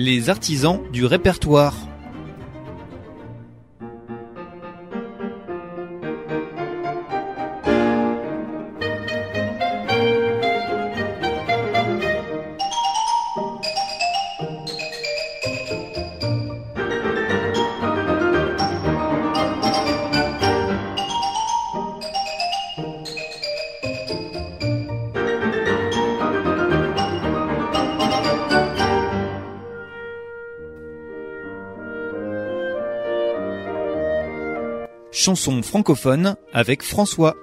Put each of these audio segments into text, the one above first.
Les artisans du répertoire. Chanson francophone avec François.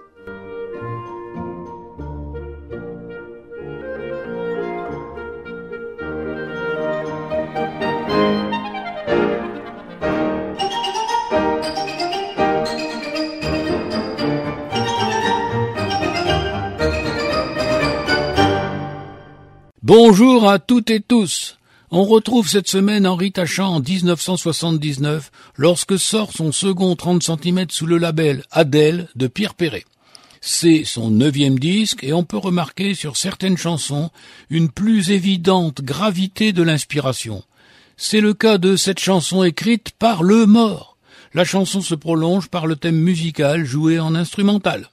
Bonjour à toutes et tous. On retrouve cette semaine Henri Tachant en 1979 lorsque sort son second 30 cm sous le label Adèle de Pierre Perret. C'est son neuvième disque et on peut remarquer sur certaines chansons une plus évidente gravité de l'inspiration. C'est le cas de cette chanson écrite par le mort. La chanson se prolonge par le thème musical joué en instrumental.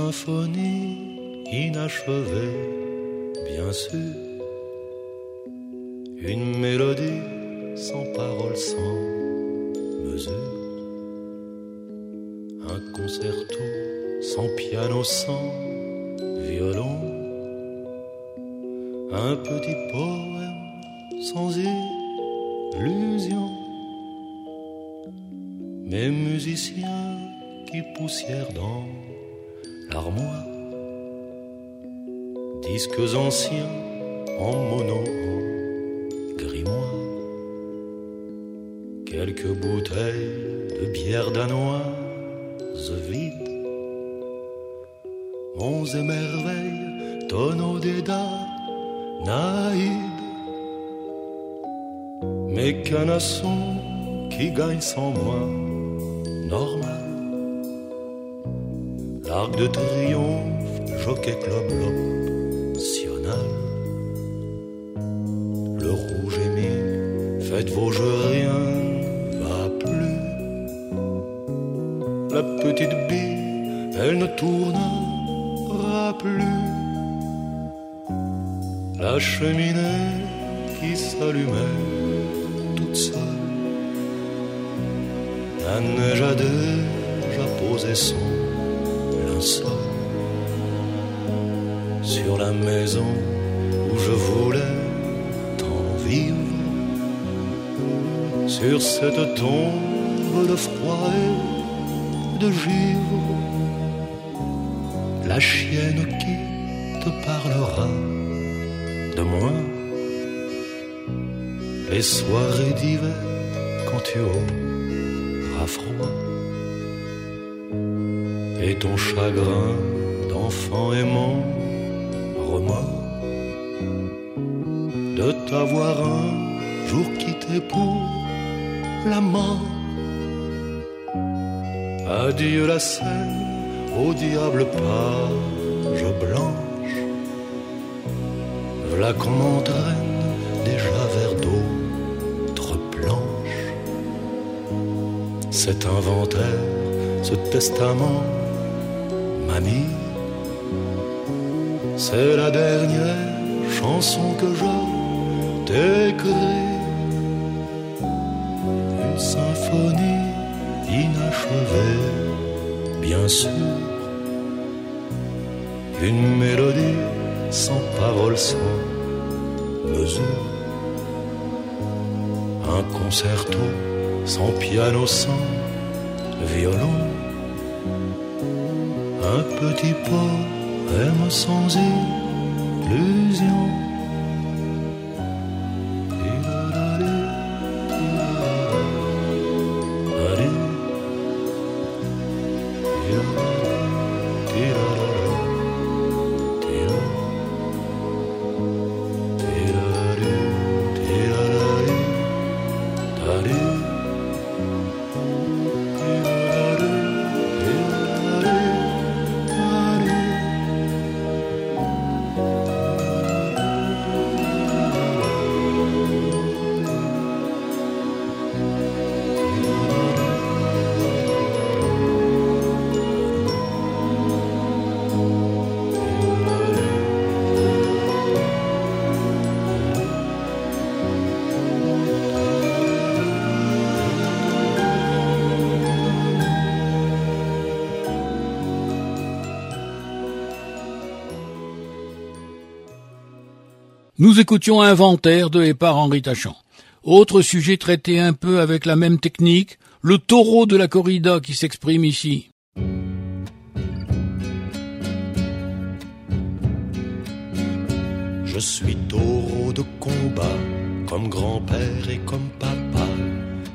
Symphonie inachevée, bien sûr. Une mélodie sans parole, sans mesure. Un concerto sans piano, sans violon. Un petit poème sans illusion. Mes musiciens qui poussièrent dans l'armoire. Disques anciens en mono, grimoire. Quelques bouteilles de bière danoise vide. Monts et merveilles, tonneaux d'Eda, naïdes. Mes canassons qui gagnent sans moi, normal. De triomphe, jockey club optional. Le rouge émile, faites vos jeux, rien va plus. La petite bille, elle ne tournera plus. La cheminée qui s'allumait toute seule. La neige a son sur la maison où je voulais tant vivre, sur cette tombe de froid et de givre, la chienne qui te parlera de moi, les soirées d'hiver quand tu auras froid et ton chagrin d'enfant aimant remords de t'avoir un jour quitté pour la mort. Adieu la scène, au diable page blanche. Voilà qu'on m'entraîne déjà vers d'autres planches. Cet inventaire, ce testament C'est la dernière chanson que je t'écris. Une symphonie inachevée, bien sûr. Une mélodie sans parole, sans mesure. Un concerto sans piano, sans violon petit poème sans illusion. Nous écoutions Inventaire de et par Henri Tachant. Autre sujet traité un peu avec la même technique, le taureau de la corrida qui s'exprime ici. Je suis taureau de combat, comme grand-père et comme papa,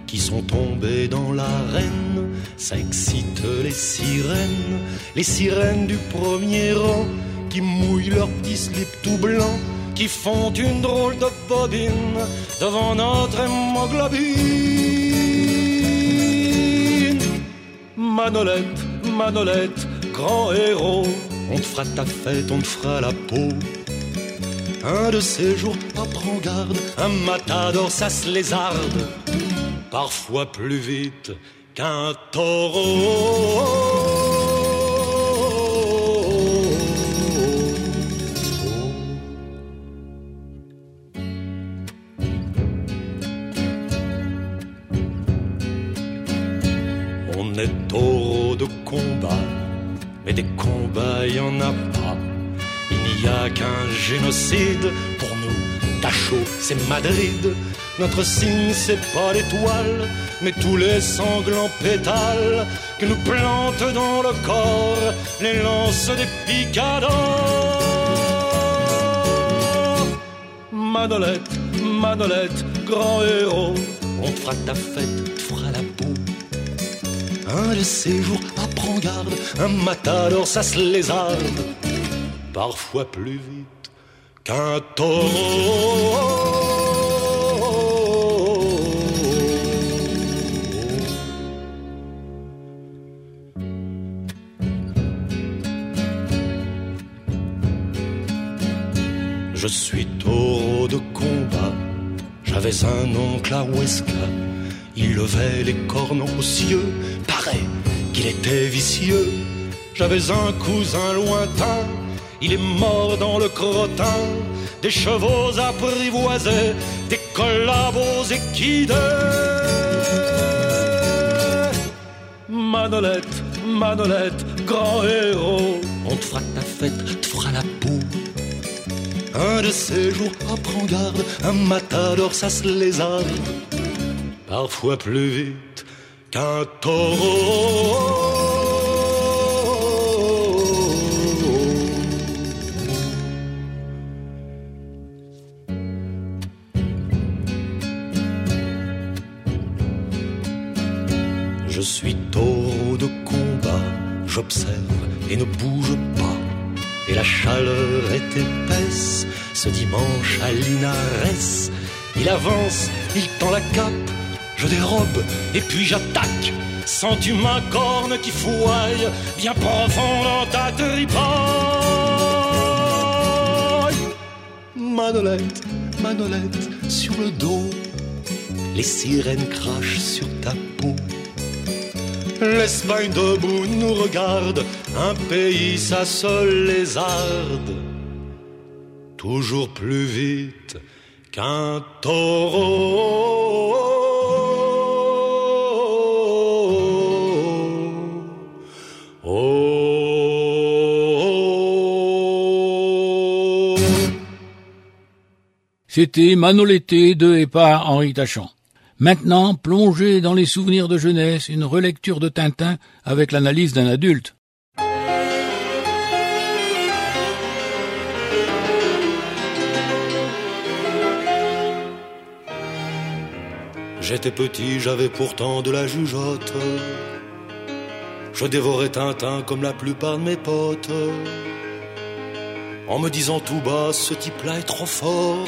qui sont tombés dans l'arène. Ça excite les sirènes, les sirènes du premier rang, qui mouillent leurs petits slips tout blancs, qui font une drôle de bobine devant notre hémoglobine. Manolette, Manolette, grand héros, on te fera ta fête, on te fera la peau. Un de ces jours, pas prends garde, un matador, ça se lézarde, parfois plus vite qu'un taureau. Est taureau de combat, mais des combats, il y en a pas. Il n'y a qu'un génocide pour nous. Dachau, c'est Madrid. Notre signe, c'est pas l'étoile, mais tous les sanglants pétales que nous plantent dans le corps les lances des picadors. Manolette, Manolette, grand héros, on fera ta fête, Un de ces jours, garde, un matador, ça se lézarde. Parfois plus vite qu'un taureau. Je suis taureau de combat, j'avais un oncle à Huesca, il levait les cornes aux cieux, paraît qu'il était vicieux. J'avais un cousin lointain, il est mort dans le crottin, des chevaux apprivoisés, des collabos équidés. Manolette, Manolette, grand héros, on te fera ta fête, te fera la peau. Un de ces jours, apprends garde, un matador, ça se lézarde, parfois plus vite qu'un taureau. Je suis taureau de combat, j'observe et ne bouge pas. Et la chaleur est épaisse, ce dimanche à Linares. Il avance, il tend la cape, je dérobe et puis j'attaque. Sens-tu ma corne qui fouaille bien profond dans ta tripaille Manolette, Manolette, sur le dos, les sirènes crachent sur ta peau. L'Espagne debout nous regarde, un pays ça se lézarde, toujours plus vite qu'un taureau. C'était Manoletté de et par Henri Tachant. Maintenant, plongé dans les souvenirs de jeunesse, une relecture de Tintin avec l'analyse d'un adulte. J'étais petit, j'avais pourtant de la jugeote. Je dévorais Tintin comme la plupart de mes potes. En me disant tout bas, ce type-là est trop fort.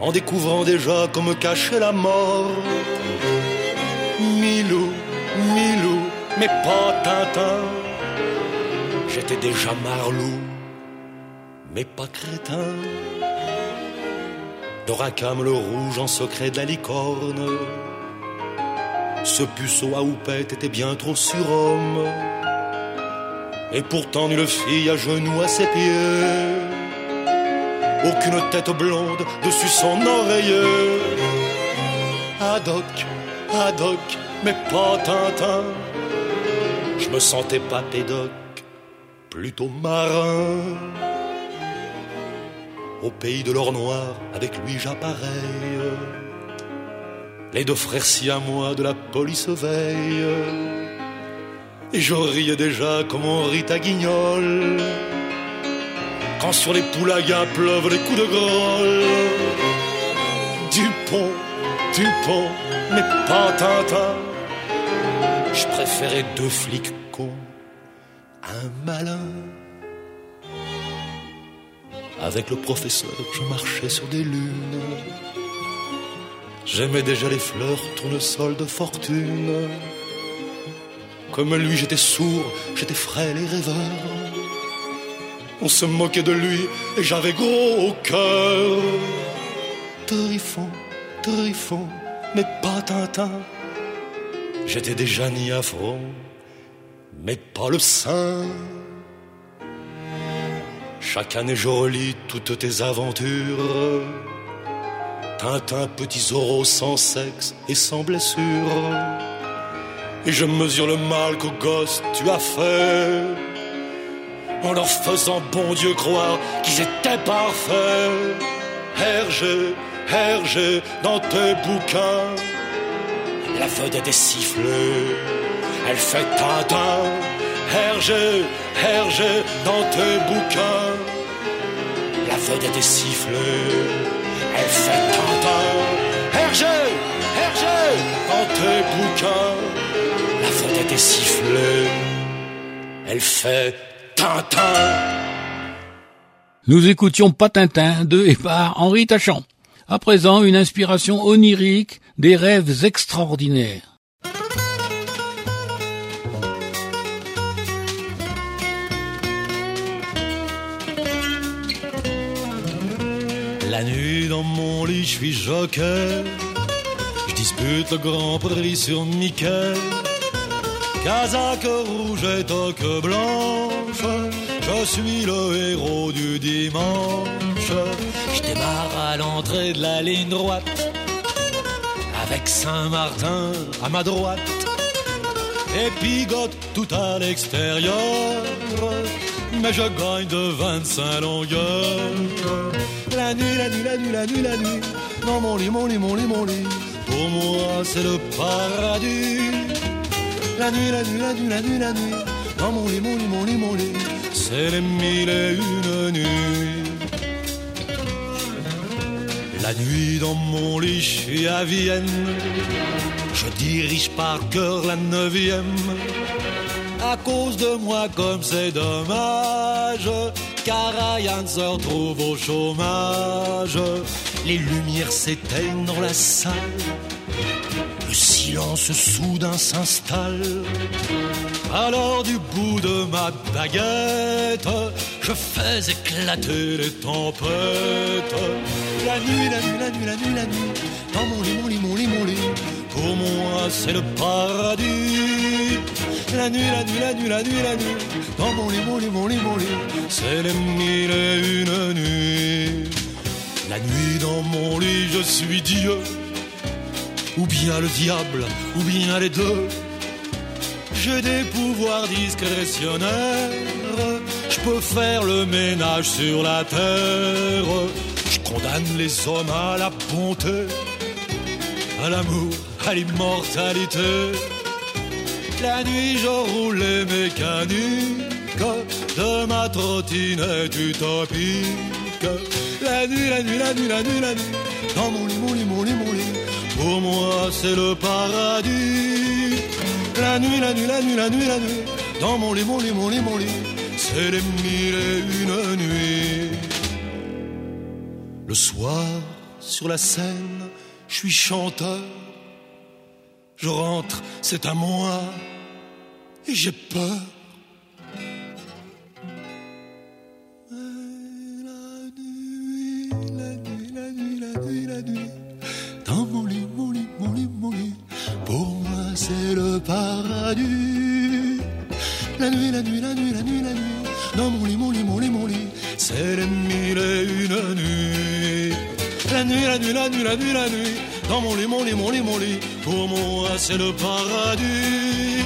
En découvrant déjà qu'on me cachait la mort. Milou, Milou, mais pas Tintin. J'étais déjà marlou, mais pas crétin. Doracam le rouge en secret de la licorne. Ce puceau à houppette était bien trop surhomme. Et pourtant nulle fille à genoux à ses pieds. Aucune tête blonde dessus son oreiller. Haddock, Haddock, mais pas Tintin. Je me sentais pas pédoc, plutôt marin. au pays de l'or noir, avec lui j'appareille. Les deux frères si à moi de la police veille. Et je riais déjà comme on rit à guignol. Quand sur les poulagas pleuvent les coups de grolle. Dupont, Dupont, mais pas Tintin. Je préférais deux flics cons, un malin. Avec le professeur, je marchais sur des lunes. J'aimais déjà les fleurs, tournesol de fortune. Comme lui, j'étais sourd, j'étais frêle et rêveur. On se moquait de lui et j'avais gros au cœur. Trifon, Trifon, mais pas Tintin. J'étais déjà ni affront, mais pas le sein. Chaque année je relis toutes tes aventures. Tintin, petit Zorro sans sexe et sans blessure. Et je mesure le mal qu'aux gosses tu as fait. En leur faisant bon Dieu croire qu'ils étaient parfaits. Hergé, Hergé, dans tes bouquins. La vedette est sifflée, elle fait Tintin. Hergé, Hergé, dans tes bouquins. La vedette est sifflée, elle fait Tintin. Hergé, Hergé, dans tes bouquins. La vedette est sifflée, elle fait Tintin. Nous écoutions Pas Tintin de et par Henri Tachant. À présent, une inspiration onirique des rêves extraordinaires. La nuit dans mon lit, je suis jockey. Je dispute le grand prix sur Mickey. Casaque rouge et toque blanche. Je suis le héros du dimanche. Je démarre à l'entrée de la ligne droite. Avec Saint-Martin à ma droite. Et pigote tout à l'extérieur. Mais je gagne de 25 longueurs. La nuit, la nuit, la nuit, la nuit, la nuit. Dans mon lit, mon lit, mon lit, mon lit. Pour moi, c'est le paradis. La nuit, la nuit, la nuit, la nuit, la nuit. Dans mon lit, mon lit, mon lit, mon lit. C'est les mille et une nuits. La nuit dans mon lit, je suis à Vienne. Je dirige par cœur la neuvième. À cause de moi, comme c'est dommage, car Ryan se retrouve au chômage. Les lumières s'éteignent dans la salle. Le silence soudain s'installe. Alors du bout de ma baguette, je fais éclater les tempêtes. La nuit, la nuit, la nuit, la nuit, la nuit, dans mon lit, mon lit, mon lit, mon lit. Pour moi, c'est le paradis. La nuit, la nuit, la nuit, la nuit, la nuit, dans mon lit, mon lit, mon lit, mon lit. C'est les mille et une nuits. La nuit dans mon lit, je suis Dieu. Ou bien le diable, ou bien les deux. J'ai des pouvoirs discrétionnaires. Je peux faire le ménage sur la terre. Je condamne les hommes à la bonté, à l'amour, à l'immortalité. La nuit, je roule les mécaniques de ma trottinette utopique. La nuit, la nuit, la nuit, la nuit, la nuit, dans mon lit, mon lit, mon lit, mon lit. Pour moi, c'est le paradis. La nuit, la nuit, la nuit, la nuit, la nuit, dans mon lit, mon lit, mon lit, mon lit. C'est les mille et une nuits. Le soir, sur la scène, je suis chanteur. Je rentre, c'est à moi, et j'ai peur. La nuit, la nuit, la nuit, la nuit, la nuit, dans mon lit, mon lit, mon lit, mon lit, c'est les mille et une nuits. La nuit, la nuit, la nuit, la nuit, la nuit, dans mon lit, mon lit, mon lit, mon lit, pour moi c'est le paradis.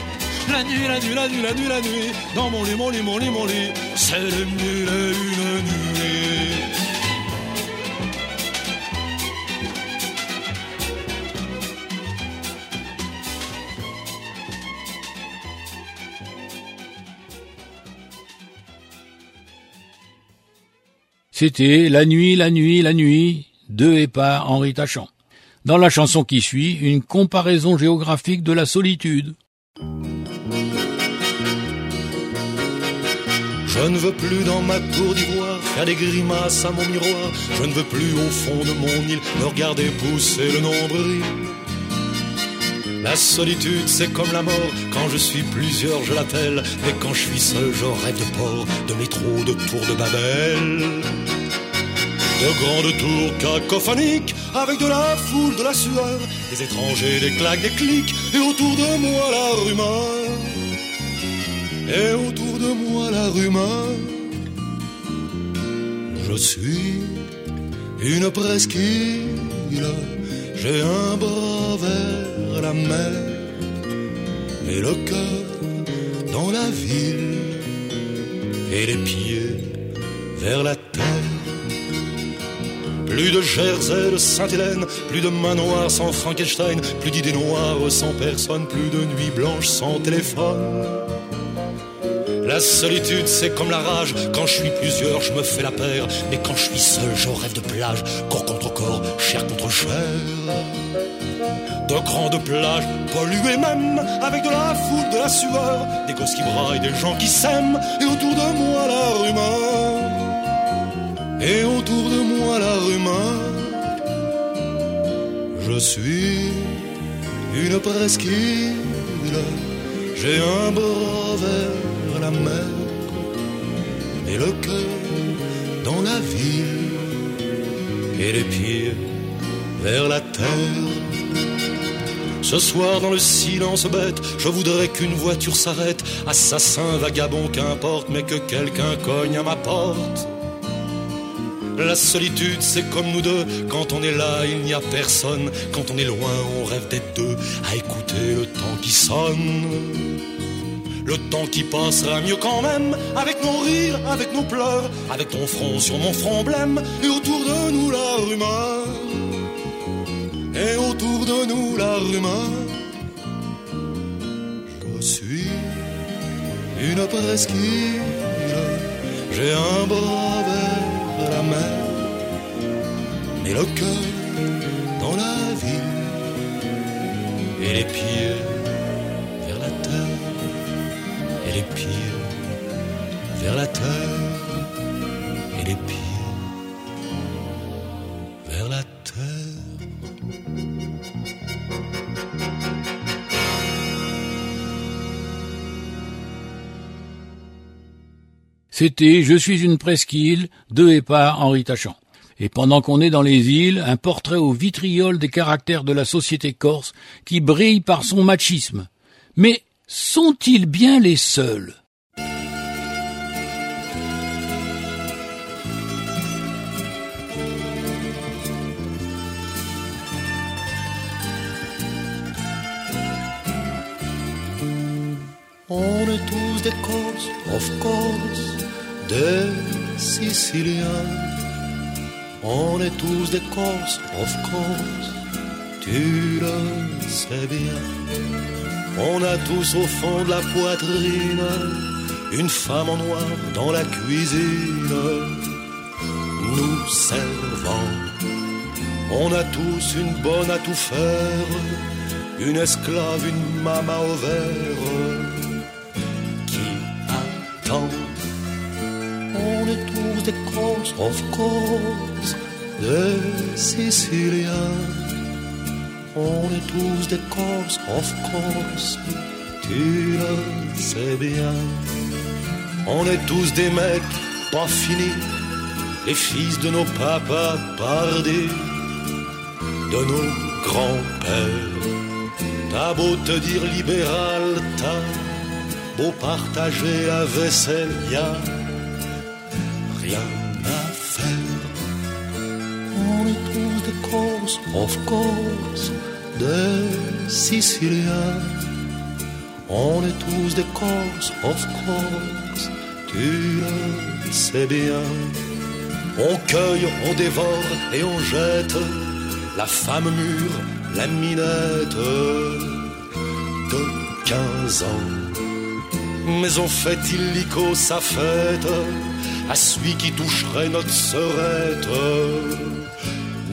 La nuit, la nuit, la nuit, la nuit, la nuit, dans mon lit, mon lit, mon lit, mon lit, c'est les mille et une nuits. C'était La nuit, la nuit, la nuit de et par Henri Tachant. Dans la chanson qui suit, une comparaison géographique de la solitude. Je ne veux plus dans ma tour d'ivoire faire des grimaces à mon miroir. Je ne veux plus au fond de mon île me regarder pousser le nombril. La solitude, c'est comme la mort. Quand je suis plusieurs, je l'appelle. Mais quand je suis seul, je rêve de port, de métro, de tour de Babel. De grandes tours cacophoniques, avec de la foule, de la sueur, des étrangers, des claques, des clics, et autour de moi la rumeur. Et autour de moi la rumeur. Je suis une presqu'île, j'ai un bras vers la mer, et le cœur dans la ville, et les pieds vers la terre. Plus de Jersey, de Sainte-Hélène, plus de manoirs sans Frankenstein, plus d'idées noires sans personne, plus de nuits blanches sans téléphone. La solitude, c'est comme la rage. Quand je suis plusieurs, je me fais la paire. Mais quand je suis seul, je rêve de plage. Corps contre corps, chair contre chair. De grandes plages, polluées même, avec de la foule, de la sueur. Des gosses qui braillent, des gens qui s'aiment. Et autour de moi, la rumeur. Et autour de moi, la rumeur. Je suis une presqu'île. J'ai un bras vers la et le cœur dans la ville et les pieds vers la terre. Ce soir dans le silence bête, je voudrais qu'une voiture s'arrête, assassin, vagabond, qu'importe, mais que quelqu'un cogne à ma porte. La solitude, c'est comme nous deux. Quand on est là, il n'y a personne. Quand on est loin, on rêve d'être deux à écouter le temps qui sonne. Le temps qui passera mieux quand même, avec nos rires, avec nos pleurs, avec ton front sur mon front blême, et autour de nous la rumeur. Et autour de nous la rumeur. Je suis une presqu'île, j'ai un bras vers la mer, et le cœur dans la ville, et les pieds vers la terre et les pieds vers la terre. C'était Je suis une presqu'île de et par Henri Tachant. Et pendant qu'on est dans les îles, un portrait au vitriol des caractères de la société corse qui brille par son machisme. Mais sont-ils bien les seuls? On est tous des Corses, of course, des Siciliens. On est tous des Corses, of course, tu le sais bien. On a tous au fond de la poitrine une femme en noir dans la cuisine, nous servant. On a tous une bonne à tout faire, une esclave, une maman au verre qui attend? On est tous des Corses, of course, des Siciliens. On est tous des Corses, of course, tu le sais bien. On est tous des mecs pas finis, les fils de nos papas pardis, de nos grands-pères. T'as beau te dire libéral, t'as beau partager la vaisselle, y rien à faire. On est tous des Corses, of course, Siciliens. On est tous des Corses, of course, tu le sais bien. On cueille, on dévore et on jette la femme mûre, la minette de 15 ans. Mais on fait illico sa fête à celui qui toucherait notre sœurette,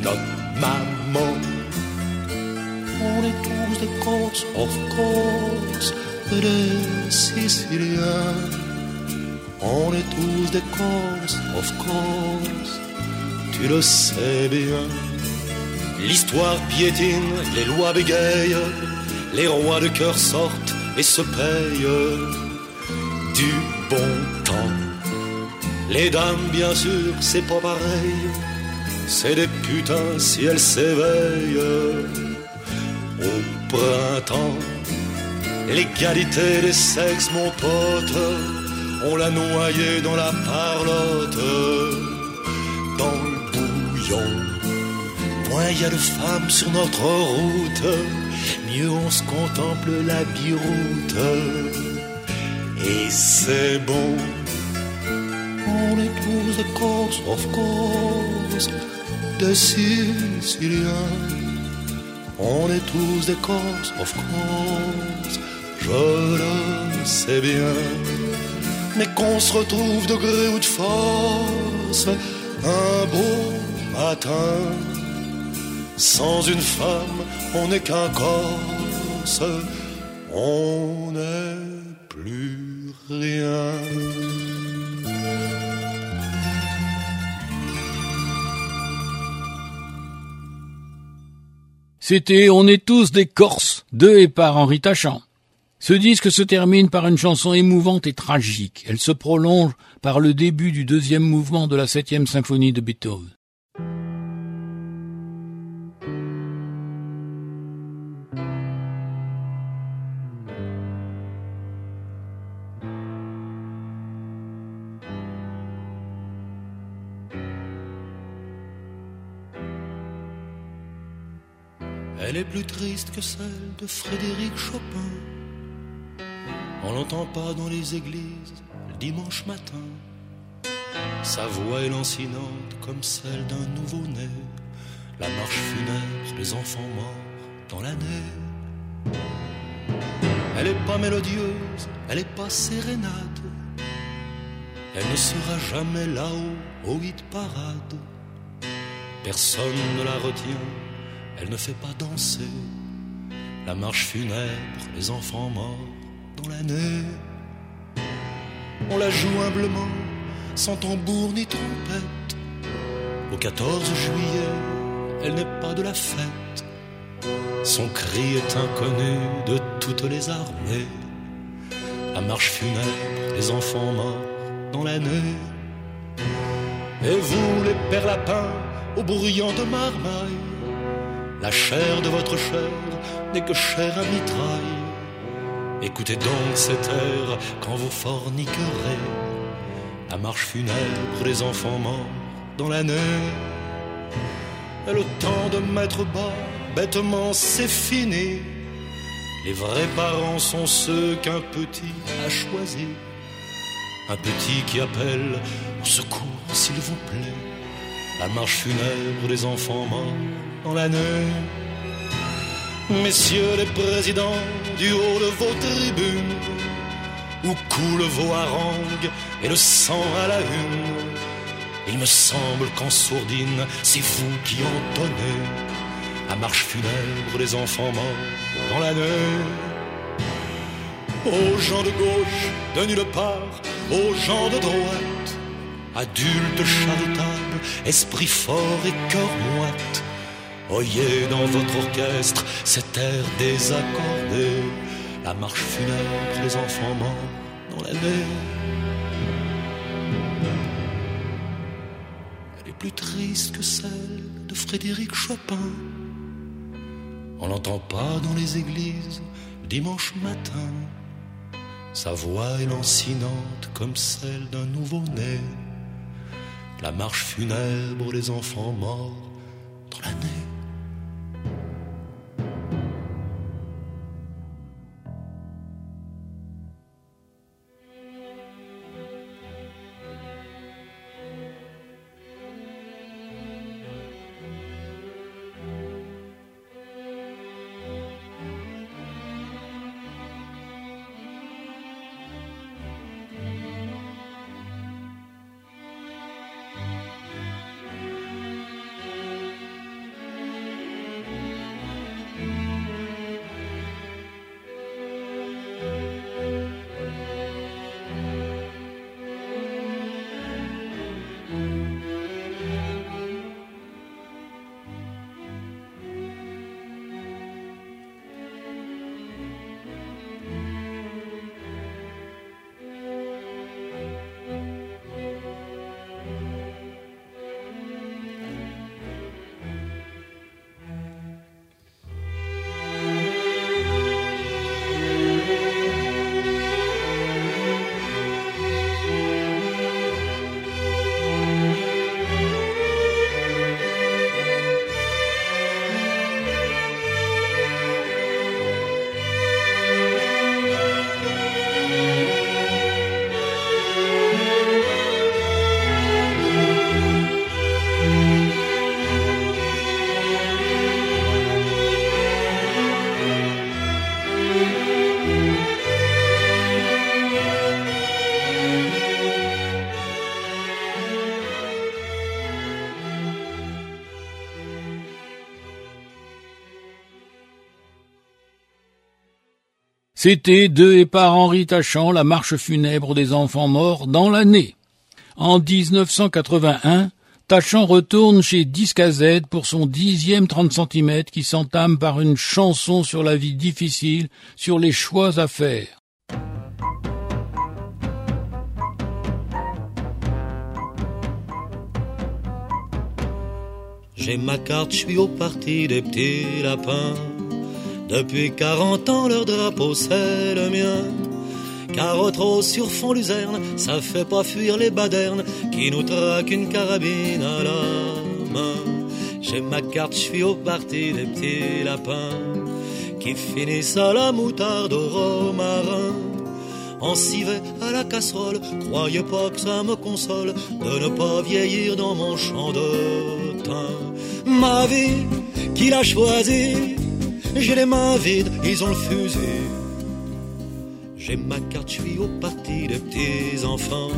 notre maman. On est tous des Corses, of course, des Siciliens. On est tous des Corses, of course, tu le sais bien. L'histoire piétine, les lois bégayent, les rois de cœur sortent et se payent du bon temps. Les dames, bien sûr, c'est pas pareil, c'est des putains si elles s'éveillent au printemps. L'égalité des sexes, mon pote, on l'a noyé dans la parlotte, dans le bouillon. Moins il y a de femmes sur notre route, mieux on se contemple la biroute. Et c'est bon, on est tous des Corses, of course, des Siciliens. On est tous des Corses, of course, je le sais bien. Mais qu'on se retrouve de gré ou de force, un beau matin, sans une femme, on n'est qu'un Corse, on n'est plus rien. C'était On est tous des Corses, de et par Henri Tachant. Ce disque se termine par une chanson émouvante et tragique. Elle se prolonge par le début du deuxième mouvement de la septième symphonie de Beethoven. Est plus triste que celle de Frédéric Chopin. On l'entend pas dans les églises le dimanche matin. Sa voix est lancinante comme celle d'un nouveau-né. La marche funèbre, les enfants morts dans l'année. Elle est pas mélodieuse, elle est pas sérénade. Elle ne sera jamais là-haut au hit parade. Personne ne la retient elle ne fait pas danser la marche funèbre, les enfants morts dans l'année. On la joue humblement, sans tambour ni trompette. Au 14 juillet, elle n'est pas de la fête. Son cri est inconnu de toutes les armées. La marche funèbre, les enfants morts dans l'année. Et vous, les pères lapins, au bruyant de marmaille, la chair de votre chair n'est que chair à mitraille. Écoutez donc cet air quand vous forniquerez. La marche funèbre des enfants morts dans l'année. Et le temps de mettre bas, bêtement c'est fini. Les vrais parents sont ceux qu'un petit a choisi. Un petit qui appelle au secours s'il vous plaît. La marche funèbre des enfants morts dans l'année. Messieurs les présidents, du haut de vos tribunes, où coulent vos harangues et le sang à la une, il me semble qu'en sourdine, c'est vous qui entonnez la marche funèbre des enfants morts dans l'année. Aux gens de gauche, de nulle part, aux gens de droite, adultes charitables, esprits forts et cœur moite, Oyez dans votre orchestre cet air désaccordé, la marche funèbre des enfants morts dans l'année. Elle est plus triste que celle de Frédéric Chopin. On l'entend pas dans les églises dimanche matin. Sa voix est comme celle d'un nouveau-né. La marche funèbre des enfants morts dans l'année. C'était de et par Henri Tachant la marche funèbre des enfants morts dans l'année. En 1981, Tachant retourne chez Disque pour son dixième 30 cm qui s'entame par une chanson sur la vie difficile, sur les choix à faire. J'ai ma carte, je suis au parti des petits lapins. Depuis 40 ans, leur drapeau, c'est le mien. Car trop sur fond luzerne, ça fait pas fuir les badernes qui nous traquent une carabine à la main. J'ai ma carte, je suis au parti des petits lapins qui finissent à la moutarde au romarin. En civet à la casserole, croyez pas que ça me console de ne pas vieillir dans mon champ de thym. Ma vie, qui l'a choisie j'ai les mains vides, ils ont le fusil. J'ai ma carte, je suis au parti des petits enfants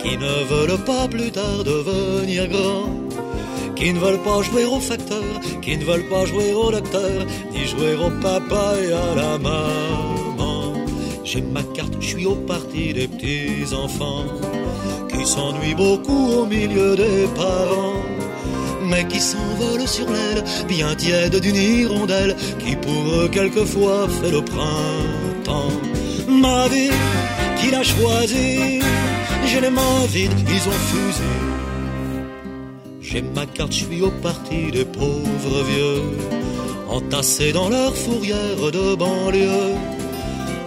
qui ne veulent pas plus tard devenir grands, qui ne veulent pas jouer au facteur, qui ne veulent pas jouer au docteur, ni jouer au papa et à la maman. J'ai ma carte, je suis au parti des petits enfants qui s'ennuient beaucoup au milieu des parents mais qui s'envole sur l'aile, bien tiède d'une hirondelle, qui pour quelquefois fait le printemps. Ma vie, qui l'a choisie, j'ai les mains vides, ils ont fusé. J'ai ma carte, je suis au parti des pauvres vieux, entassés dans leur fourrière de banlieue.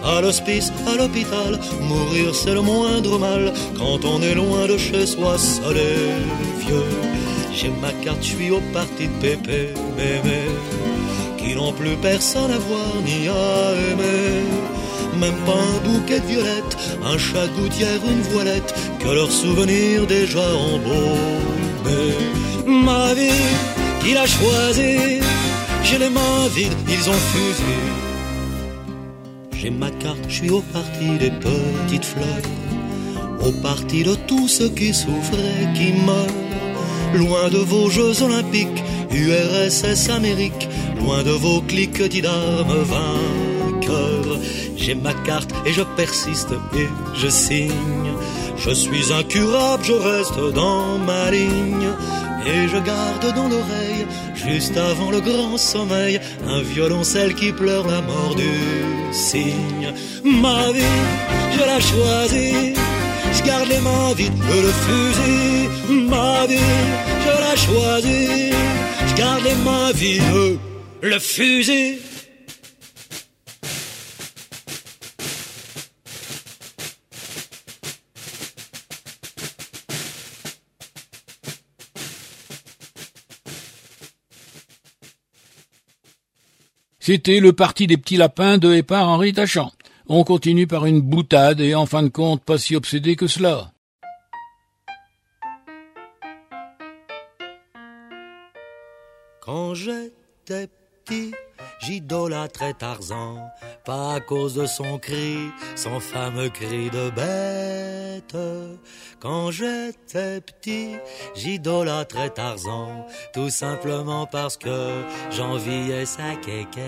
À l'hospice, à l'hôpital, mourir c'est le moindre mal quand on est loin de chez soi, seul et vieux. J'ai ma carte, je suis au parti de Pépé, bébé, qui n'ont plus personne à voir ni à aimer. Même pas un bouquet de violettes, un chat gouttière, une voilette, que leurs souvenirs déjà embaumés. Ma vie, il a choisi, j'ai les mains vides, ils ont fusé. J'ai ma carte, je suis au parti des petites fleurs, au parti de tous ceux qui souffrent et qui meurent loin de vos Jeux Olympiques, URSS Amérique, loin de vos cliques d'armes vainqueurs. J'ai ma carte et je persiste et je signe. Je suis incurable, je reste dans ma ligne. Et je garde dans l'oreille, juste avant le grand sommeil, un violoncelle qui pleure la mort du cygne. Ma vie, je la choisis je garde les mains vides le fusil. Ma vie, je la choisis. Je garde les mains vides, le fusil. C'était le parti des petits lapins de et par Henri Tachant. On continue par une boutade et en fin de compte pas si obsédé que cela. Quand j'étais petit, j'idolâtrais Tarzan, pas à cause de son cri, son fameux cri de bête. Quand j'étais petit, j'idolâtrais Tarzan, tout simplement parce que j'enviais sa quéquette.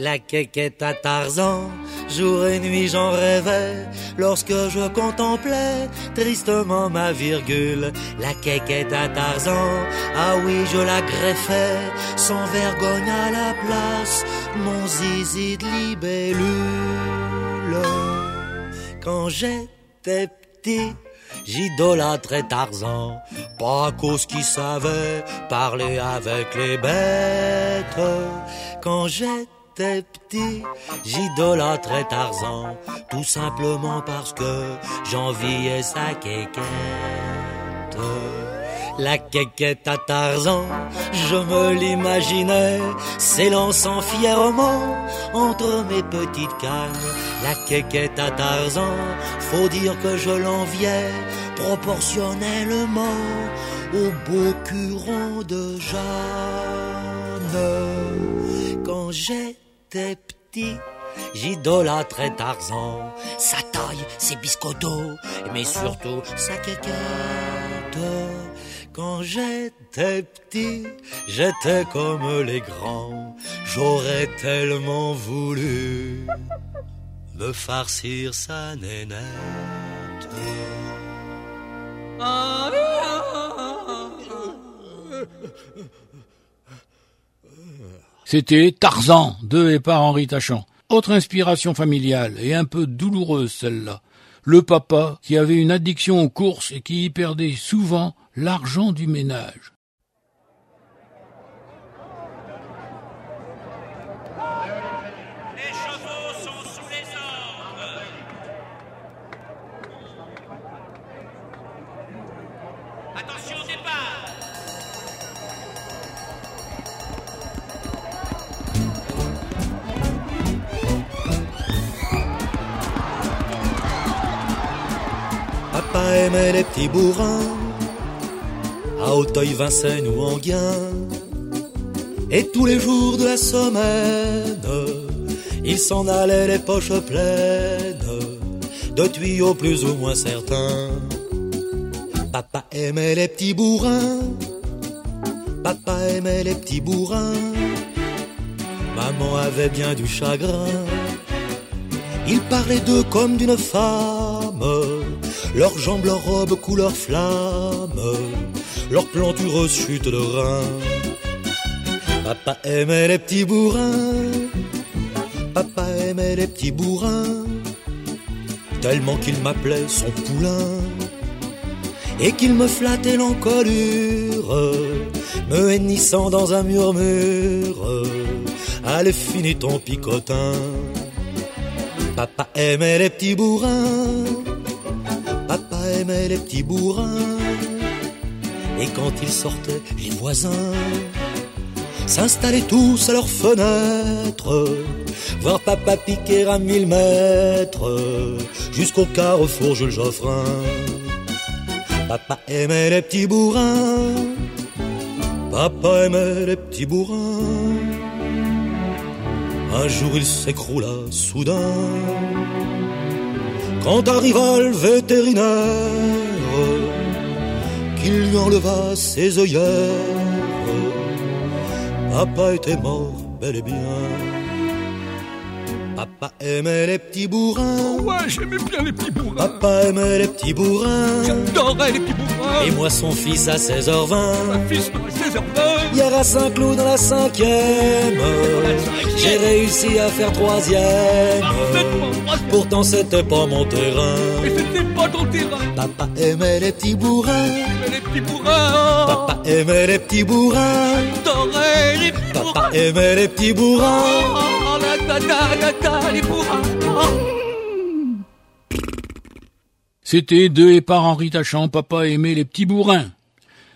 La quéquette à Tarzan, jour et nuit j'en rêvais, lorsque je contemplais tristement ma virgule. La quéquette à Tarzan, ah oui je la greffais, sans vergogne à la place, mon zizi de libellule. Quand j'étais petit, j'idolâtrais Tarzan, pas à cause qu'il savait parler avec les bêtes. Quand j'étais petit, j'idolâtrais Tarzan, tout simplement parce que j'enviais sa quéquette. La quéquette à Tarzan, je me l'imaginais, s'élançant fièrement entre mes petites cannes. La quéquette à Tarzan, faut dire que je l'enviais proportionnellement au beau curon de Jeanne. Quand j'ai j'étais petit, j'idolâtrais Tarzan. Sa taille, ses biscottos, mais surtout sa quéquette. Quand j'étais petit, j'étais comme les grands. J'aurais tellement voulu me farcir sa nénette. C'était Tarzan de et par Henri Tachant. Autre inspiration familiale, et un peu douloureuse celle-là. Le papa qui avait une addiction aux courses et qui y perdait souvent l'argent du ménage. Aimait les petits bourrins, à Auteuil, Vincennes ou Anguien. Et tous les jours de la semaine, il s'en allait les poches pleines, de tuyaux plus ou moins certains. Papa aimait les petits bourrins, papa aimait les petits bourrins. Maman avait bien du chagrin. Il parlait d'eux comme d'une femme, leurs jambes, leurs robes couleur flamme, leurs plantureuses chutes de reins. Papa aimait les petits bourrins, papa aimait les petits bourrins, tellement qu'il m'appelait son poulain, et qu'il me flattait l'encolure, me hennissant dans un murmure. Allez, finis ton picotin. Papa aimait les petits bourrins, les petits bourrins. Et quand ils sortaient, les voisins s'installaient tous à leurs fenêtres, voir papa piquer à mille mètres, jusqu'au carrefour Jules Geoffrin. Papa aimait les petits bourrins, papa aimait les petits bourrins. Un jour il s'écroula soudain quand arriva le vétérinaire qui lui enleva ses œillères. Papa était mort bel et bien. Papa aimait les petits bourrins. Ouais, j'aimais bien les petits bourrins. Papa aimait les petits bourrins. J'adorais les petits bourrins. Et moi son fils à 16h20. fils de 16h20. Hier à Saint-Cloud dans la cinquième, j'ai réussi à faire troisième. Pourtant c'était pas mon terrain. Et c'était pas ton terrain. Papa aimait les petits bourrins. Mais les petits bourrins. Papa aimait les petits bourrins. J'adorais les petits Papa aimait les petits bourrins. Oh, la la les bourrins. C'était de et par Henri Tachant, papa aimait les petits bourrins.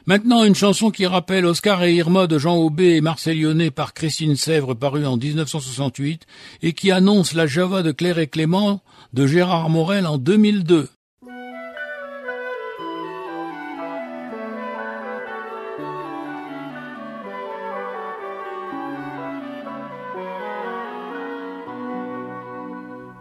Maintenant, une chanson qui rappelle Oscar et Irma de Jean Aubé et Marcel Lyonnais par Christine Sèvres paru en 1968 et qui annonce la Java de Claire et Clément de Gérard Morel en 2002.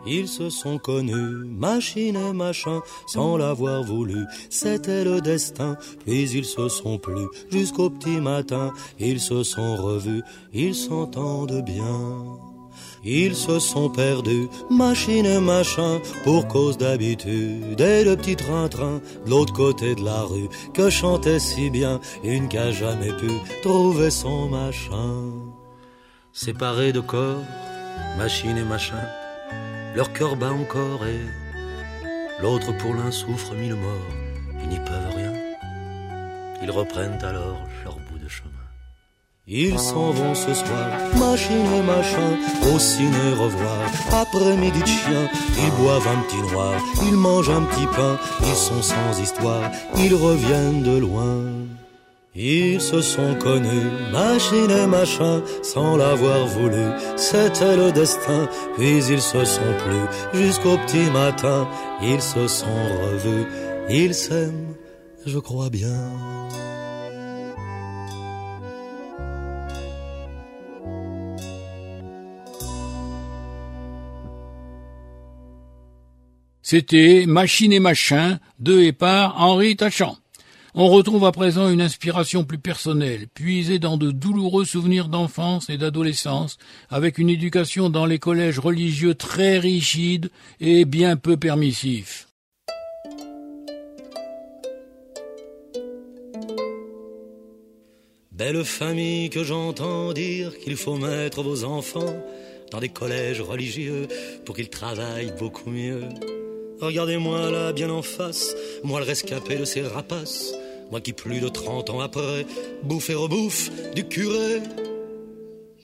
Ils se sont connus, machine et machin, sans l'avoir voulu. C'était le destin, puis ils se sont plus jusqu'au petit matin. Ils se sont revus, ils s'entendent bien. Ils se sont perdus, machine et machin, pour cause d'habitude. Et le petit train-train de l'autre côté de la rue, que chantait si bien une qui a jamais pu trouver son machin. Séparés de corps, machine et machin, leur cœur bat encore et l'autre pour l'un souffre mille morts. Ils n'y peuvent rien. Ils reprennent alors leur bout de chemin. Ils s'en vont ce soir, machine et machin, au ciné revoir. Après-midi de chien, ils boivent un petit noir, ils mangent un petit pain, ils sont sans histoire, ils reviennent de loin. Ils se sont connus, machine et machin, sans l'avoir voulu. C'était le destin, puis ils se sont plus. Jusqu'au petit matin, ils se sont revus. Ils s'aiment, je crois bien. C'était Machine et Machin de et par Henri Tachant. On retrouve à présent une inspiration plus personnelle, puisée dans de douloureux souvenirs d'enfance et d'adolescence, avec une éducation dans les collèges religieux très rigides et bien peu permissifs. Belle famille que j'entends dire qu'il faut mettre vos enfants dans des collèges religieux pour qu'ils travaillent beaucoup mieux. Regardez-moi là, bien en face, moi le rescapé de ces rapaces, moi qui plus de trente ans après, bouffe et rebouffe du curé.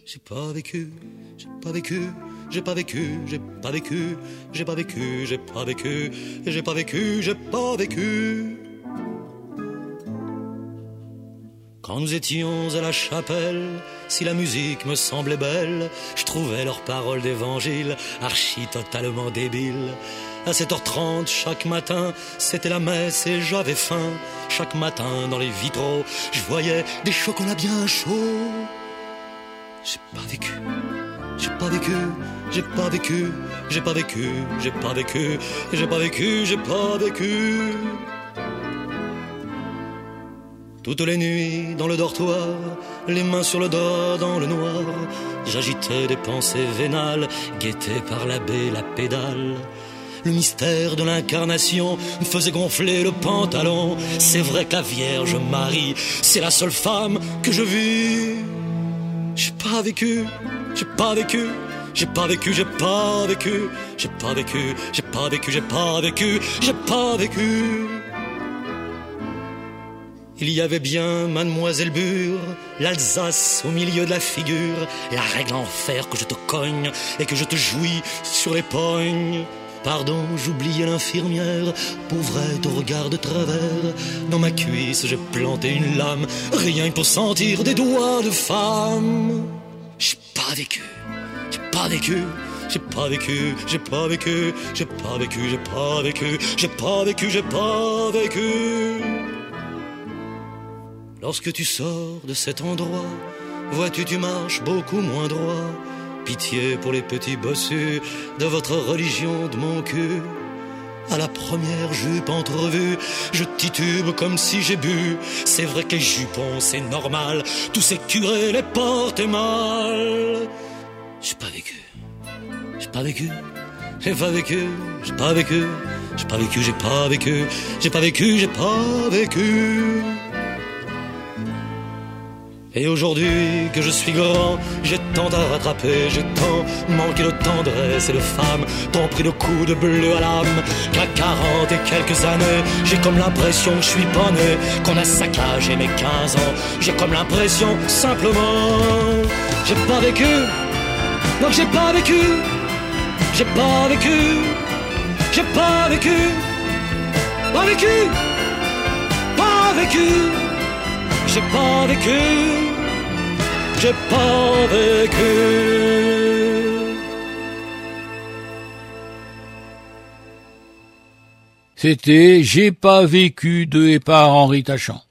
J'ai pas vécu, j'ai pas vécu, j'ai pas vécu, j'ai pas vécu, j'ai pas vécu, j'ai pas vécu, j'ai pas vécu, j'ai pas vécu. Quand nous étions à la chapelle, si la musique me semblait belle, je trouvais leurs paroles d'évangile archi totalement débiles. À 7h30 chaque matin, c'était la messe et j'avais faim. Chaque matin dans les vitraux, je voyais des chocolats bien chauds. J'ai pas vécu, j'ai pas vécu, j'ai pas vécu, j'ai pas vécu, j'ai pas vécu, j'ai pas vécu, j'ai pas vécu. Toutes les nuits dans le dortoir, les mains sur le dos dans le noir, j'agitais des pensées vénales, guettées par l'abbé la pédale. Le mystère de l'incarnation me faisait gonfler le pantalon. C'est vrai que la Vierge Marie, c'est la seule femme que je vis. J'ai pas vécu, j'ai pas vécu, j'ai pas vécu, j'ai pas vécu, j'ai pas vécu, j'ai pas vécu, j'ai pas vécu, j'ai pas vécu. Il y avait bien Mademoiselle Bure, l'Alsace au milieu de la figure, la règle en fer que je te cogne et que je te jouis sur les pognes. Pardon, j'oubliais l'infirmière, pauvrette au regard de travers. Dans ma cuisse, j'ai planté une lame, rien que pour sentir des doigts de femme. J'ai pas vécu, j'ai pas vécu, j'ai pas vécu, j'ai pas vécu, j'ai pas vécu, j'ai pas vécu, j'ai pas vécu, j'ai pas vécu. Lorsque tu sors de cet endroit, vois-tu, tu marches beaucoup moins droit. Pitié pour les petits bossus de votre religion de mon cul. À la première jupe entrevue, je titube comme si j'ai bu. C'est vrai que les jupons, c'est normal. Tous ces curés les portent mal. J'ai pas vécu. J'ai pas vécu. J'ai pas vécu. J'ai pas vécu. J'ai pas vécu. J'ai pas vécu. J'ai pas vécu. J'ai pas vécu. Et aujourd'hui que je suis grand, j'ai tant à rattraper, j'ai tant manqué de tendresse et de femme, tant pris de coups de bleu à l'âme, qu'à 40 et quelques années, j'ai comme l'impression que je suis pas né, qu'on a saccagé mes 15 ans, j'ai comme l'impression simplement, j'ai pas vécu, non j'ai pas vécu, j'ai pas vécu, j'ai pas vécu, pas vécu, pas vécu. J'ai pas vécu, j'ai pas vécu. C'était J'ai pas vécu de et par Henri Tachant.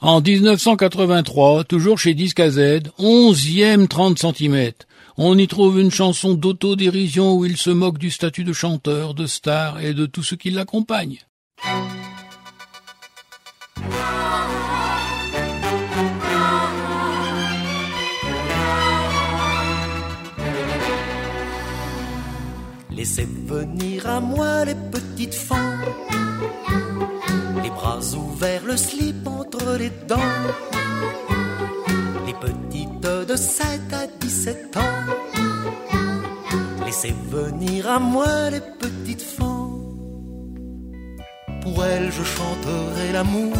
En 1983, toujours chez Disque à Z, onzième 30 cm, on y trouve une chanson d'autodérision où il se moque du statut de chanteur, de star et de tout ce qui l'accompagne. Laissez venir à moi les petites femmes, les bras ouverts, le slip entre les dents, les petites de 7 à 17 ans. Laissez venir à moi les petites femmes, pour elles je chanterai l'amour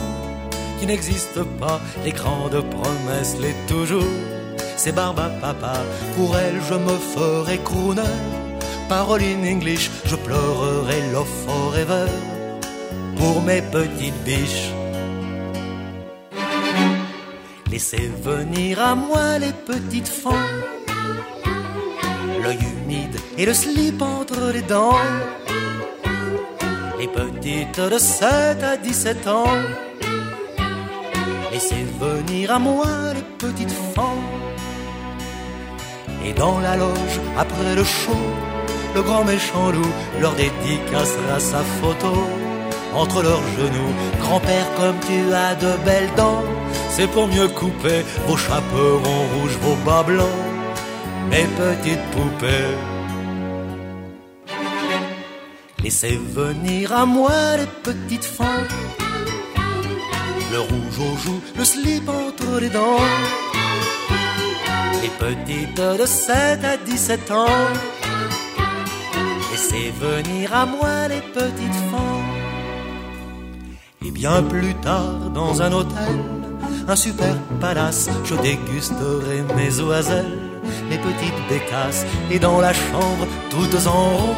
qui n'existe pas, les grandes promesses, les toujours. C'est Barba Papa, pour elles je me ferai crooner parole in English, je pleurerai love forever pour mes petites biches. Laissez venir à moi les petites femmes, l'œil humide et le slip entre les dents. Les petites de 7 à 17 ans, laissez venir à moi les petites femmes. Et dans la loge, après le show, le grand méchant loup leur dédicacera sa photo entre leurs genoux. Grand-père, comme tu as de belles dents, c'est pour mieux couper vos chaperons rouges, vos bas blancs, mes petites poupées. Laissez venir à moi les petites femmes, le rouge aux joues, le slip entre les dents. Les petites de 7 à 17 ans, laissez venir à moi les petites femmes. Et bien plus tard, dans un hôtel, un super palace, je dégusterai mes oiselles, mes petites bécasses, et dans la chambre, toutes en rond,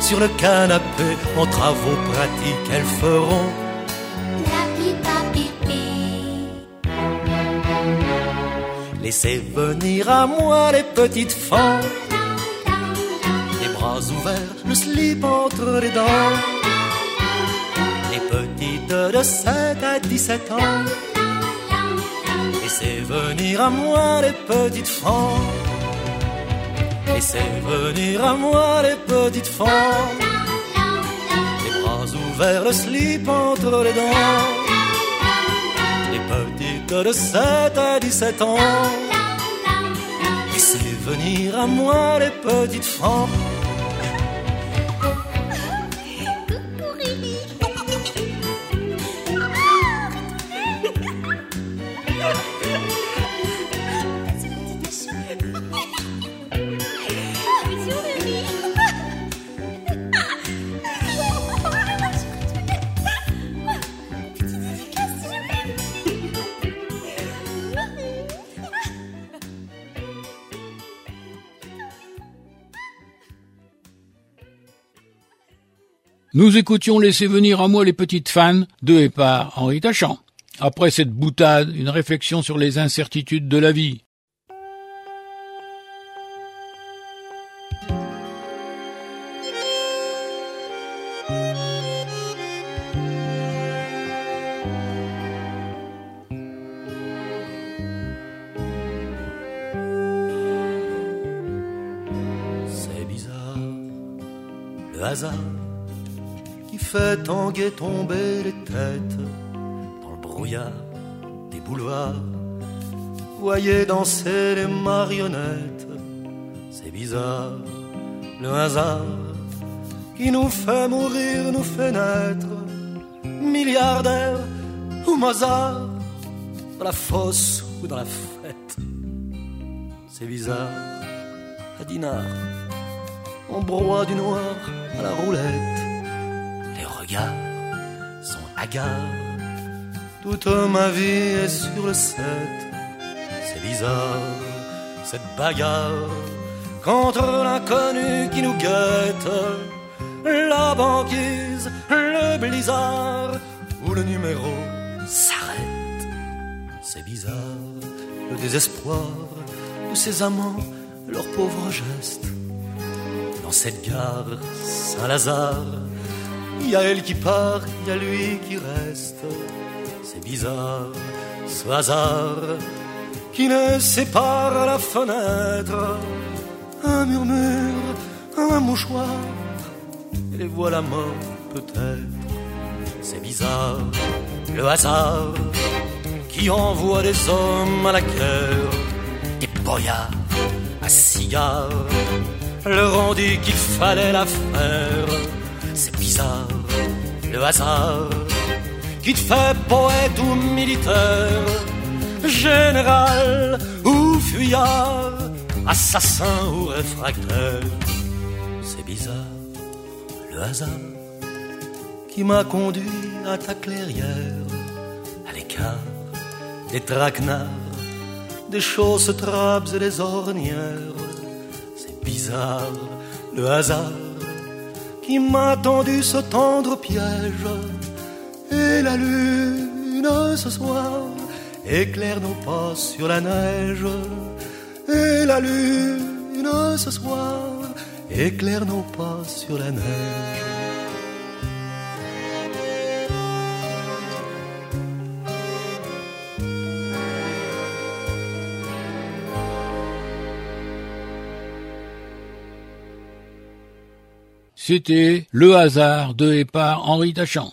sur le canapé, en travaux pratiques, elles feront La pipa pipi. Laissez venir à moi les petites femmes, bras ouverts, le slip entre les dents. Les petites de 7 à 17 ans, laissez venir à moi les petites femmes. Laissez venir à moi les petites femmes, les bras ouverts, le slip entre les dents. Les petites de 7 à 17 ans. Laissez venir à moi les petites femmes. Nous écoutions Laissez venir à moi les petites fans de et par Henri Tachant. Après cette boutade, une réflexion sur les incertitudes de la vie. Fait tanguer tomber les têtes dans le brouillard des boulevards. Voyez danser les marionnettes, c'est bizarre, le hasard qui nous fait mourir, nous fait naître, milliardaire ou Mozart, dans la fosse ou dans la fête. C'est bizarre, à Dinard, on broie du noir à la roulette. Hagards. Toute ma vie est sur le set. C'est bizarre, cette bagarre contre l'inconnu qui nous guette. La banquise, le blizzard, où le numéro s'arrête. C'est bizarre, le désespoir de ces amants, leurs pauvres gestes. Dans cette gare Saint-Lazare, il y a elle qui part, il y a lui qui reste. C'est bizarre, ce hasard qui ne sépare la fenêtre un murmure, un mouchoir, et les voilà morts peut-être. C'est bizarre, le hasard qui envoie des hommes à la guerre, des boyards à cigares, leur ont dit qu'il fallait la faire. Le hasard qui te fait poète ou militaire, général ou fuyard, assassin ou réfractaire. C'est bizarre, le hasard qui m'a conduit à ta clairière, à l'écart des traquenards, des chausses trappes et des ornières. C'est bizarre, le hasard qui m'a tendu ce tendre piège. Et la lune ce soir éclaire nos pas sur la neige. Et la lune ce soir éclaire nos pas sur la neige. C'était Le hasard de et par Henri Tachant.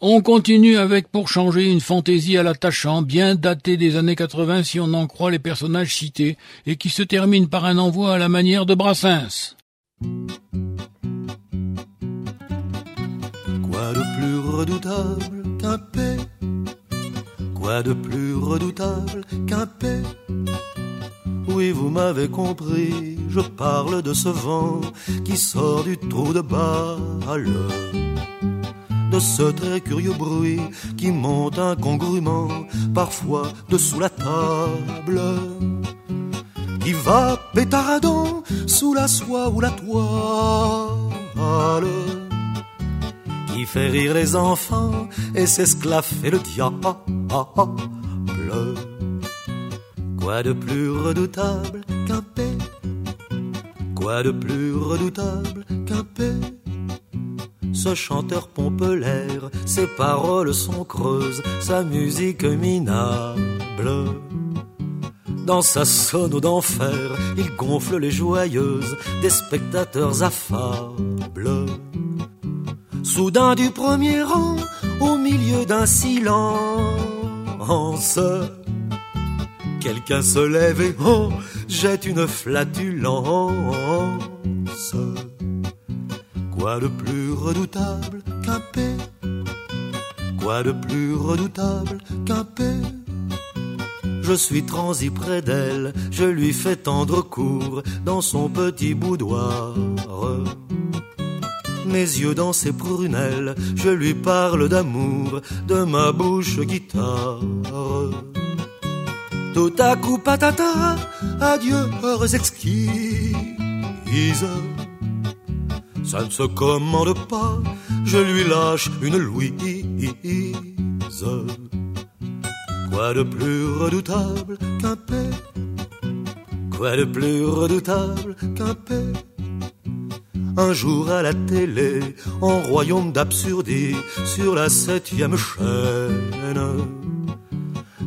On continue avec pour changer une fantaisie à l'attachant, bien datée des années 80 si on en croit les personnages cités, et qui se termine par un envoi à la manière de Brassens. Quoi de plus redoutable qu'un paix? Quoi de plus redoutable qu'un paix? Oui, vous m'avez compris, je parle de ce vent qui sort du trou de balle. De ce très curieux bruit qui monte incongrument, parfois dessous la table. Qui va pétaradant sous la soie ou la toile qui fait rire les enfants et s'esclaffer le diable. Quoi de plus redoutable qu'un paix? Quoi de plus redoutable qu'un paix? Ce chanteur pompe l'air, ses paroles sont creuses, sa musique minable. Dans sa sono d'enfer, il gonfle les joyeuses des spectateurs affables. Soudain du premier rang, au milieu d'un silence, quelqu'un se lève et oh, jette une flatulence. Quoi de plus redoutable qu'un paix Quoi de plus redoutable qu'un paix je suis transi près d'elle, je lui fais tendre cours dans son petit boudoir mes yeux dans ses prunelles, je lui parle d'amour, de ma bouche guitare. Tout à coup, patata, adieu, heures exquises. Ça ne se commande pas, je lui lâche une Louise. Quoi de plus redoutable qu'un paix? Quoi de plus redoutable qu'un paix? Un jour à la télé, en royaume d'absurdité, sur la septième chaîne.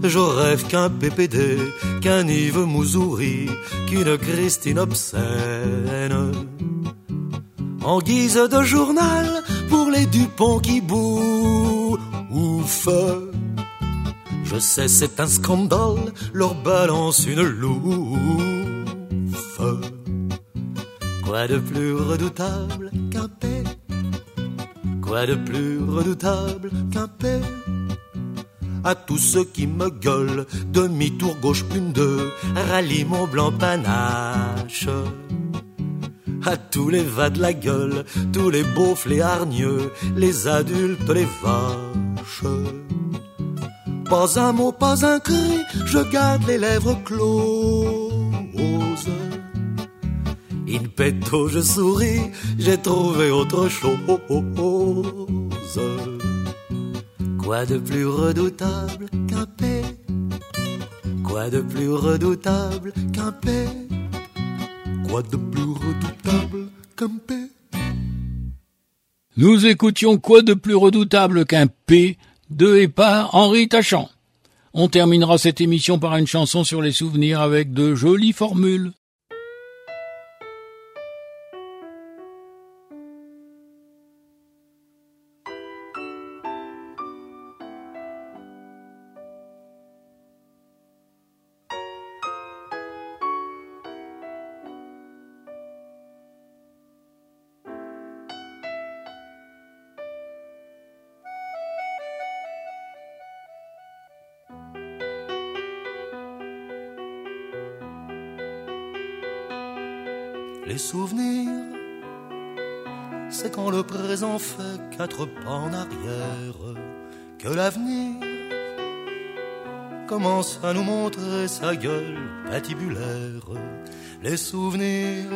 Je rêve qu'un PPD, qu'un Yves Mouzouri, qu'une Christine obscène. En guise de journal pour les Dupont qui bouffent. Je sais, c'est un scandale, leur balance une loupe. Quoi de plus redoutable qu'un paix Quoi de plus redoutable qu'un paix à tous ceux qui me gueulent, demi-tour gauche une deux, rallye mon blanc panache. À tous les vas de la gueule, tous les beaufs, les hargneux, les adultes, les vaches. Pas un mot, pas un cri, je garde les lèvres closes. In petto, je souris, j'ai trouvé autre chose. Quoi de plus redoutable qu'un paix Quoi de plus redoutable qu'un paix Quoi de plus redoutable qu'un paix Nous écoutions Quoi de plus redoutable qu'un P de et par Henri Tachant. On terminera cette émission par une chanson sur les souvenirs avec de jolies formules. Quatre pas en arrière que l'avenir commence à nous montrer sa gueule patibulaire. Les souvenirs,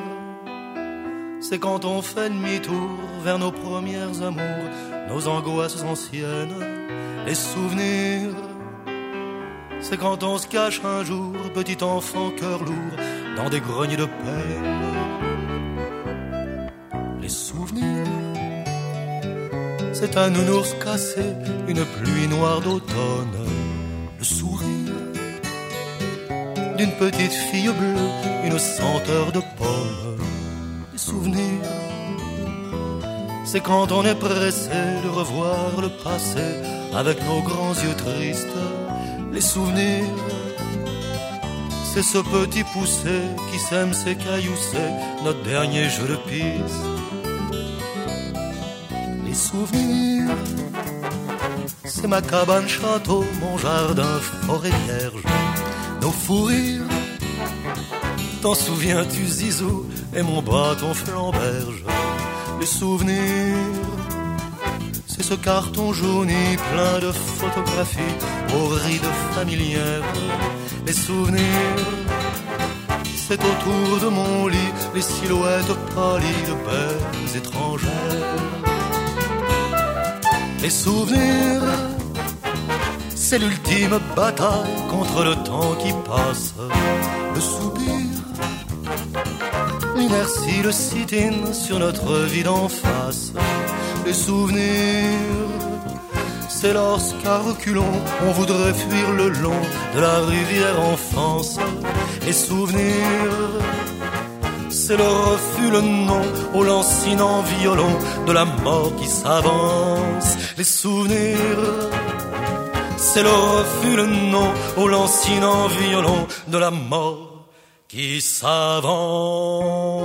c'est quand on fait demi-tour vers nos premières amours, nos angoisses anciennes. Les souvenirs, c'est quand on se cache un jour, petit enfant cœur lourd, dans des greniers de peine. C'est un nounours cassé, une pluie noire d'automne, le sourire d'une petite fille bleue, une senteur de pomme. Les souvenirs, c'est quand on est pressé de revoir le passé avec nos grands yeux tristes, les souvenirs. C'est ce petit poussé qui sème ses cailloussés, notre dernier jeu de piste. Souvenirs, c'est ma cabane château, mon jardin forêt vierge, nos fous rires. T'en souviens-tu, Zizou, et mon bâton flamberge? Les souvenirs, c'est ce carton jauni plein de photographies aux rides familières. Les souvenirs, c'est autour de mon lit les silhouettes pâlies de belles étrangères. Les souvenirs, c'est l'ultime bataille contre le temps qui passe. Le soupir, l'inertie, le sit-in sur notre vie d'en face. Les souvenirs, c'est lorsqu'à reculons, on voudrait fuir le long de la rivière enfance. Les souvenirs, c'est le refus, le nom au lancinant violon de la mort qui s'avance. Les souvenirs, c'est le refus, le nom au lancinant violon de la mort qui s'avance.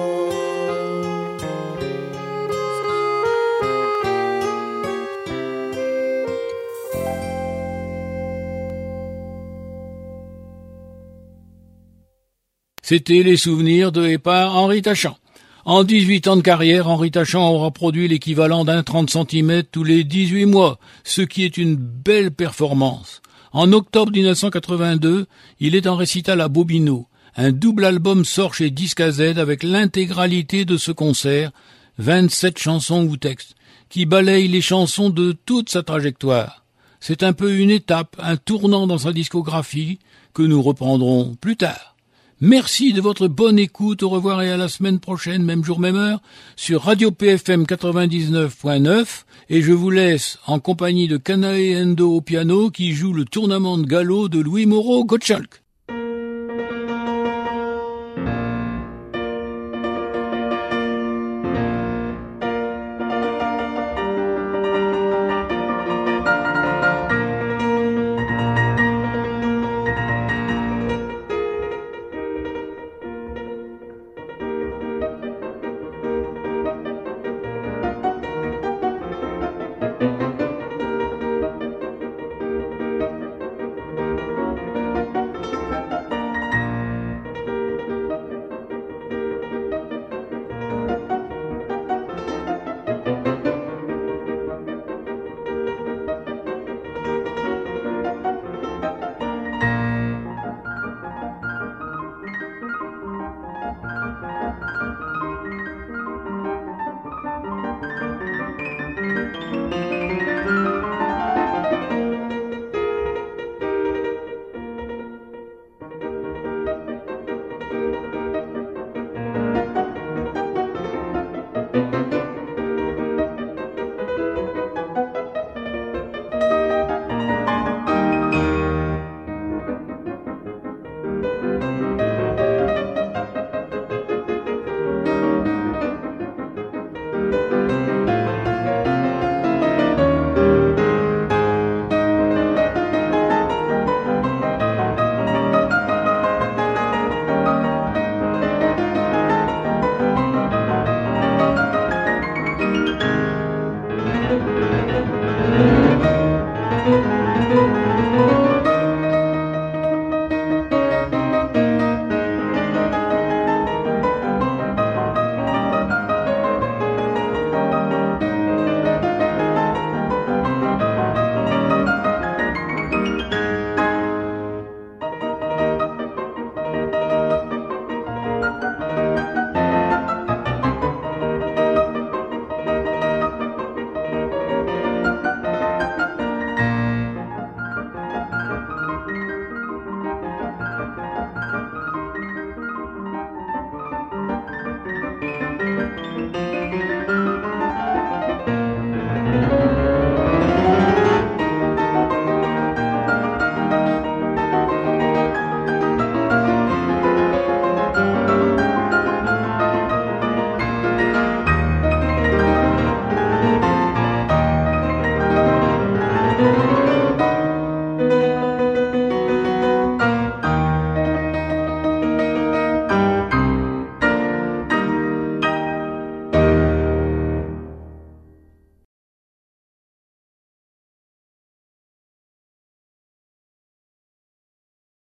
C'était les souvenirs de Henri Tachant. En 18 ans de carrière, Henri Tachant aura produit l'équivalent d'un 30 cm tous les 18 mois, ce qui est une belle performance. En octobre 1982, il est en récital à Bobino. Un double album sort chez Disque Z avec l'intégralité de ce concert, 27 chansons ou textes, qui balayent les chansons de toute sa trajectoire. C'est un peu une étape, un tournant dans sa discographie que nous reprendrons plus tard. Merci de votre bonne écoute. Au revoir et à la semaine prochaine, même jour, même heure, sur Radio PFM 99.9. Et je vous laisse en compagnie de Kanae Endo au piano qui joue le tournement de galop de Louis Moreau Gottschalk.